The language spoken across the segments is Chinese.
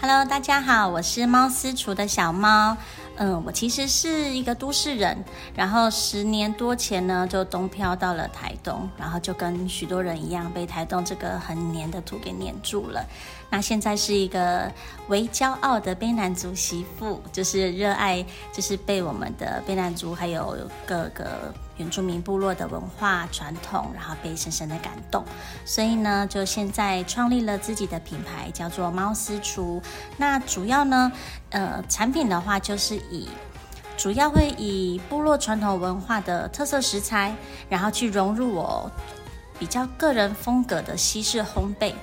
Hello，大家好，我是猫私厨的小猫。嗯，我其实是一个都市人，然后十年多前呢就东漂到了台东，然后就跟许多人一样被台东这个很黏的土给黏住了。那现在是一个为骄傲的卑南族媳妇，就是热爱，就是被我们的卑南族还有各个原住民部落的文化传统，然后被深深的感动，所以呢，就现在创立了自己的品牌，叫做猫私厨。那主要呢，呃，产品的话就是以主要会以部落传统文化的特色食材，然后去融入我比较个人风格的西式烘焙。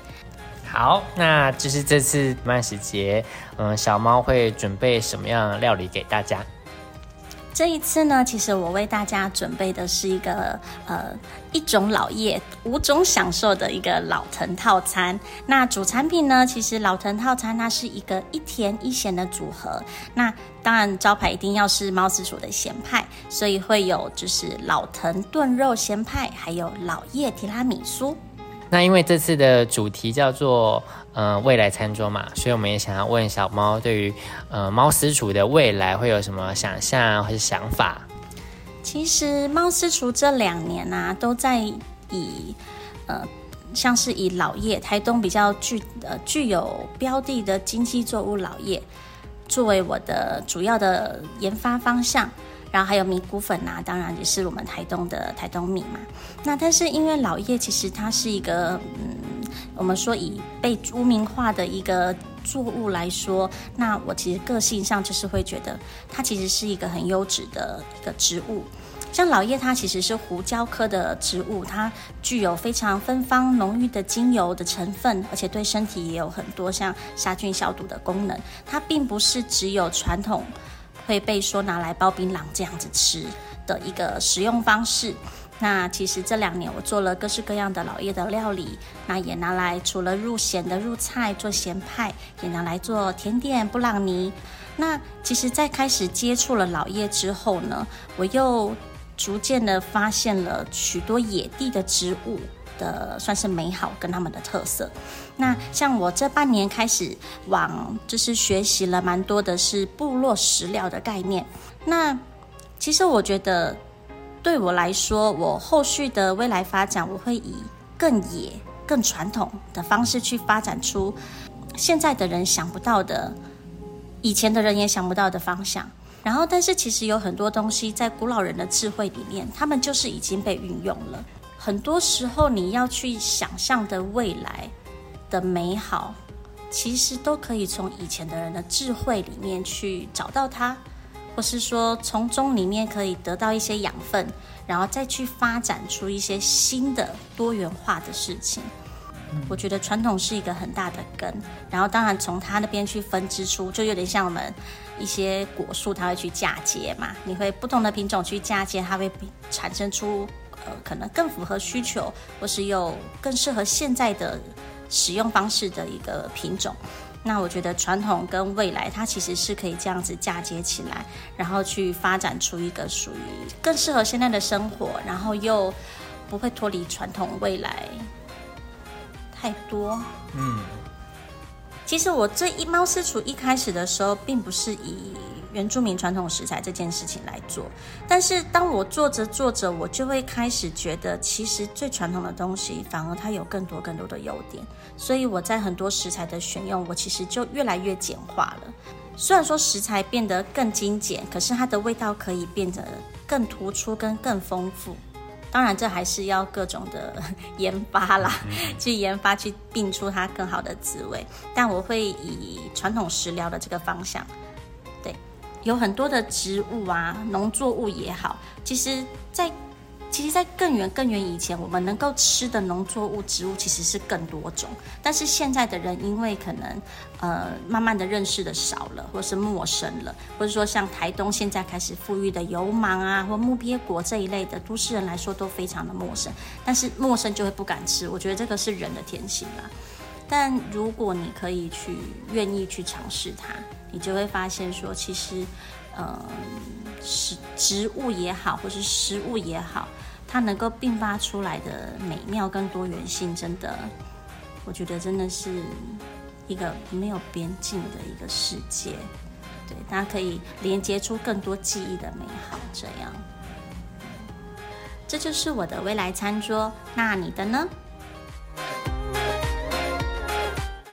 好，那就是这次万食节，嗯，小猫会准备什么样料理给大家？这一次呢，其实我为大家准备的是一个呃一种老叶五种享受的一个老藤套餐。那主产品呢，其实老藤套餐它是一个一甜一咸的组合。那当然招牌一定要是猫子鼠的咸派，所以会有就是老藤炖肉咸派，还有老叶提拉米苏。那因为这次的主题叫做呃未来餐桌嘛，所以我们也想要问小猫对于呃猫私厨的未来会有什么想象或是想法？其实猫私厨这两年啊，都在以呃像是以老叶台东比较具呃具有标的的经济作物老叶作为我的主要的研发方向。然后还有米谷粉呐，当然也是我们台东的台东米嘛。那但是因为老叶其实它是一个，嗯，我们说以被污名化的一个作物来说，那我其实个性上就是会觉得它其实是一个很优质的一个植物。像老叶它其实是胡椒科的植物，它具有非常芬芳浓郁的精油的成分，而且对身体也有很多像杀菌消毒的功能。它并不是只有传统。会被说拿来包槟榔这样子吃的一个食用方式。那其实这两年我做了各式各样的老叶的料理，那也拿来除了入咸的入菜做咸派，也拿来做甜点布朗尼。那其实，在开始接触了老叶之后呢，我又逐渐的发现了许多野地的植物。的算是美好跟他们的特色。那像我这半年开始往就是学习了蛮多的是部落食疗的概念。那其实我觉得对我来说，我后续的未来发展，我会以更野、更传统的方式去发展出现在的人想不到的、以前的人也想不到的方向。然后，但是其实有很多东西在古老人的智慧里面，他们就是已经被运用了。很多时候，你要去想象的未来的美好，其实都可以从以前的人的智慧里面去找到它，或是说从中里面可以得到一些养分，然后再去发展出一些新的多元化的事情。我觉得传统是一个很大的根，然后当然从它那边去分支出，就有点像我们一些果树，它会去嫁接嘛，你会不同的品种去嫁接，它会产生出。呃，可能更符合需求，或是又更适合现在的使用方式的一个品种。那我觉得传统跟未来，它其实是可以这样子嫁接起来，然后去发展出一个属于更适合现在的生活，然后又不会脱离传统未来太多。嗯，其实我这一猫私厨一开始的时候，并不是以。原住民传统食材这件事情来做，但是当我做着做着，我就会开始觉得，其实最传统的东西反而它有更多更多的优点。所以我在很多食材的选用，我其实就越来越简化了。虽然说食材变得更精简，可是它的味道可以变得更突出跟更丰富。当然，这还是要各种的 研发啦，去研发去并出它更好的滋味。但我会以传统食疗的这个方向。有很多的植物啊，农作物也好，其实，在其实，在更远更远以前，我们能够吃的农作物植物其实是更多种。但是现在的人，因为可能呃，慢慢的认识的少了，或是陌生了，或者说像台东现在开始富裕的油芒啊，或木鳖果这一类的，都市人来说都非常的陌生。但是陌生就会不敢吃，我觉得这个是人的天性啦。但如果你可以去愿意去尝试它，你就会发现说，其实，嗯，食植物也好，或是食物也好，它能够并发出来的美妙跟多元性，真的，我觉得真的是一个没有边境的一个世界。对，大家可以连接出更多记忆的美好。这样，这就是我的未来餐桌。那你的呢？